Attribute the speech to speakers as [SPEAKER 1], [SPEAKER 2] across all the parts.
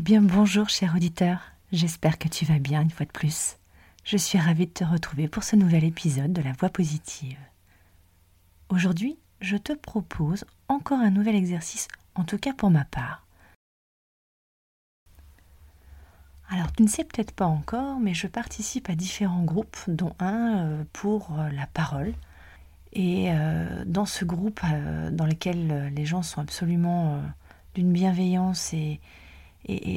[SPEAKER 1] Eh bien bonjour cher auditeur, j'espère que tu vas bien une fois de plus. Je suis ravie de te retrouver pour ce nouvel épisode de la voix positive. Aujourd'hui, je te propose encore un nouvel exercice, en tout cas pour ma part. Alors, tu ne sais peut-être pas encore, mais je participe à différents groupes, dont un euh, pour euh, la parole. Et euh, dans ce groupe, dans lequel les gens sont absolument d'une bienveillance et,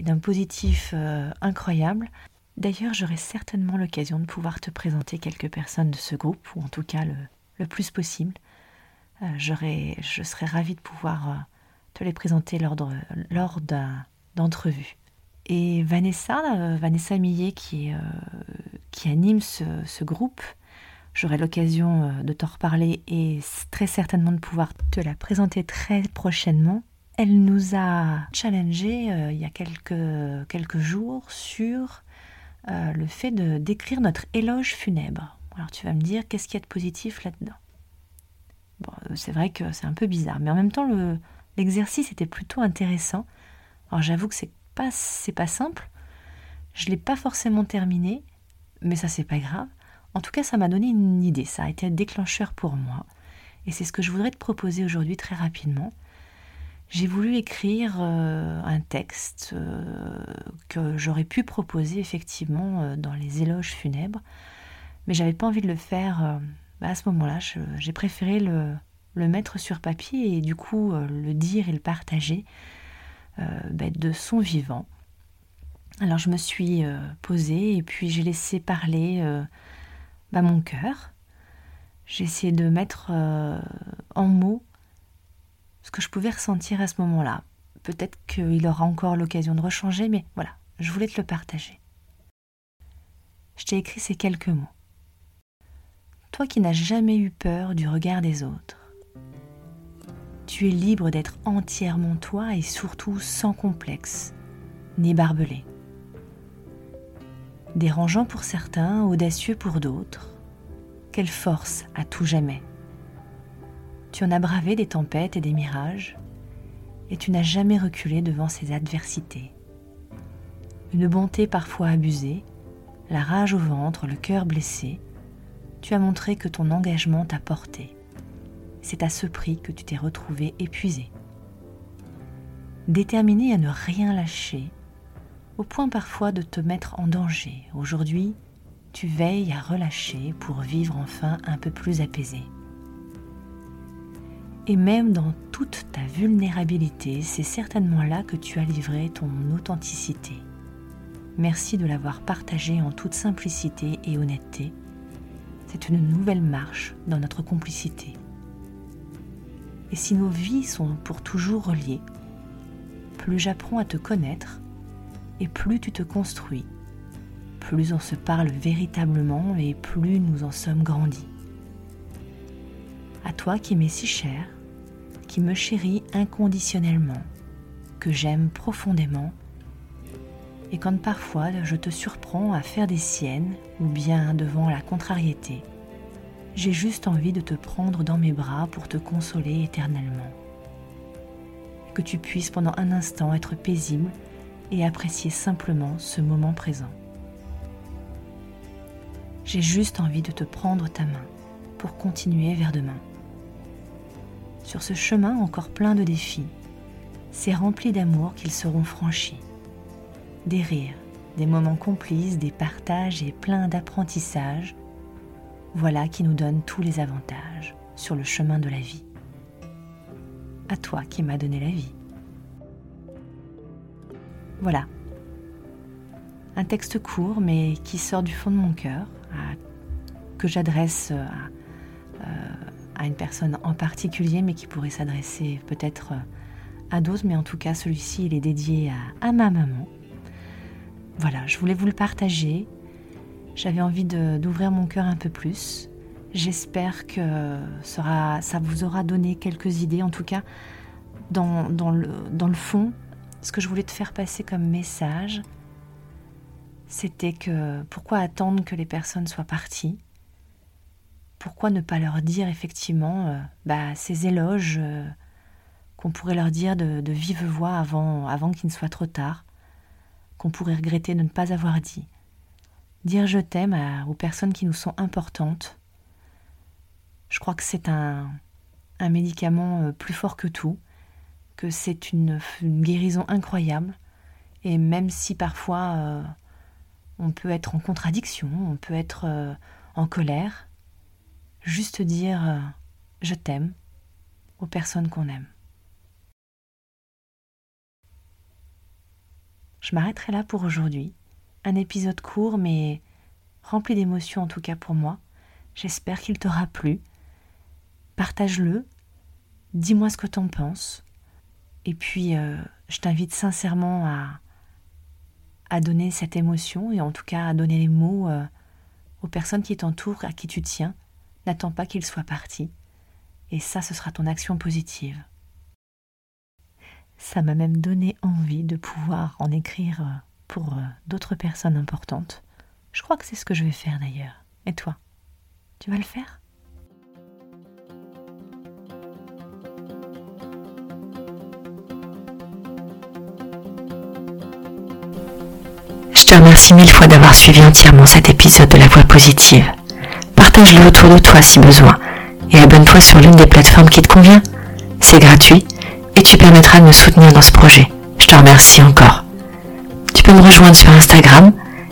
[SPEAKER 1] d'un positif incroyable, d'ailleurs, j'aurai certainement l'occasion de pouvoir te présenter quelques personnes de ce groupe, ou en tout cas le, plus possible. je serais ravie de pouvoir te les présenter lors, lors d'entrevues. Et Vanessa, euh, Vanessa Millet, qui, euh, qui anime ce, groupe, j'aurai l'occasion euh, de t'en reparler et très certainement de pouvoir te la présenter très prochainement. Elle nous a challengé il y a quelques, quelques jours sur le fait de d'écrire notre éloge funèbre. Alors tu vas me dire qu'est-ce qu'il y a de positif là-dedans? Bon, C'est vrai que c'est un peu bizarre, mais en même temps l'exercice était plutôt intéressant. Alors j'avoue que c'est c'est pas simple. Je l'ai pas forcément terminé, mais ça c'est pas grave. En tout cas, ça m'a donné une idée, ça a été un déclencheur pour moi. Et c'est ce que je voudrais te proposer aujourd'hui très rapidement. J'ai voulu écrire euh, un texte euh, que j'aurais pu proposer effectivement euh, dans les éloges funèbres, mais j'avais pas envie de le faire bah, à ce moment-là. J'ai préféré le, mettre sur papier et du coup le dire et le partager ben, de son vivant. Alors je me suis euh, posée et puis j'ai laissé parler euh, ben, mon cœur. J'ai essayé de mettre en mots ce que je pouvais ressentir à ce moment-là. Peut-être qu'il aura encore l'occasion de rechanger, mais voilà, je voulais te le partager. Je t'ai écrit ces quelques mots. Toi qui n'as jamais eu peur du regard des autres, tu es libre d'être entièrement toi et surtout sans complexe, ni barbelé. Dérangeant pour certains, audacieux pour d'autres, quelle force à tout jamais. Tu en as bravé des tempêtes et des mirages, et tu n'as jamais reculé devant ces adversités. Une bonté parfois abusée, la rage au ventre, le cœur blessé, tu as montré que ton engagement t'a porté c'est à ce prix que tu t'es retrouvé épuisé. Déterminé à ne rien lâcher, au point parfois de te mettre en danger, aujourd'hui, tu veilles à relâcher pour vivre enfin un peu plus apaisé. Et même dans toute ta vulnérabilité, c'est certainement là que tu as livré ton authenticité. Merci de l'avoir partagé en toute simplicité et honnêteté. C'est une nouvelle marche dans notre complicité. Et si nos vies sont pour toujours reliées, plus j'apprends à te connaître et plus tu te construis, plus on se parle véritablement et plus nous en sommes grandis. À toi qui m'es si cher, qui me chéris inconditionnellement, que j'aime profondément, et quand parfois je te surprends à faire des siennes ou bien devant la contrariété, j'ai juste envie de te prendre dans mes bras pour te consoler éternellement. Que tu puisses pendant un instant être paisible et apprécier simplement ce moment présent. J'ai juste envie de te prendre ta main pour continuer vers demain. Sur ce chemin encore plein de défis, c'est rempli d'amour qu'ils seront franchis. Des rires, des moments complices, des partages et plein d'apprentissage voilà qui nous donne tous les avantages sur le chemin de la vie. À toi qui m'as donné la vie. Voilà. un texte court mais qui sort du fond de mon cœur, que j'adresse à, euh, à, une personne en particulier mais qui pourrait s'adresser peut-être à d'autres, mais en tout cas celui-ci il est dédié à, ma maman. Voilà, je voulais vous le partager. J'avais envie d'ouvrir mon cœur un peu plus. J'espère que sera, ça vous aura donné quelques idées, en tout cas dans, dans, le, dans le fond, ce que je voulais te faire passer comme message, c'était que pourquoi attendre que les personnes soient parties? Pourquoi ne pas leur dire effectivement euh, bah, ces éloges euh, qu'on pourrait leur dire de, vive voix avant, avant qu'il ne soit trop tard, qu'on pourrait regretter de ne pas avoir dit? Dire je t'aime aux personnes qui nous sont importantes, je crois que c'est un, un médicament euh, plus fort que tout, que c'est une, guérison incroyable, et même si parfois on peut être en contradiction, on peut être euh, en colère. Juste dire euh, je t'aime aux personnes qu'on aime. Je m'arrêterai là pour aujourd'hui. Un épisode court mais rempli d'émotions en tout cas pour moi. J'espère qu'il t'aura plu. Partage-le. Dis-moi ce que t'en penses. Et puis, euh, je t'invite sincèrement à, à donner cette émotion et en tout cas à donner les mots euh, aux personnes qui t'entourent, à qui tu tiens. N'attends pas qu'ils soient partis. Et ça, ce sera ton action positive. Ça m'a même donné envie de pouvoir en écrire euh, pour euh, d'autres personnes importantes. Je crois que c'est ce que je vais faire d'ailleurs. Et toi? Tu vas le faire?
[SPEAKER 2] Je te remercie mille fois d'avoir suivi entièrement cet épisode de La Voix Positive. Partage-le autour de toi si besoin et abonne-toi sur l'une des plateformes qui te convient. C'est gratuit et tu permettras de me soutenir dans ce projet. Je te remercie encore. Tu peux me rejoindre sur Instagram,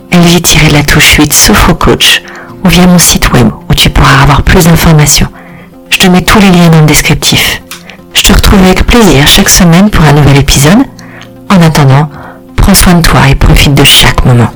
[SPEAKER 2] lj-la touche 8 Sophrocoach ou via mon site web où tu pourras avoir plus d'informations. Je te mets tous les liens dans le descriptif. Je te retrouve avec plaisir chaque semaine pour un nouvel épisode. En attendant, Prends soin de toi et profite de chaque moment.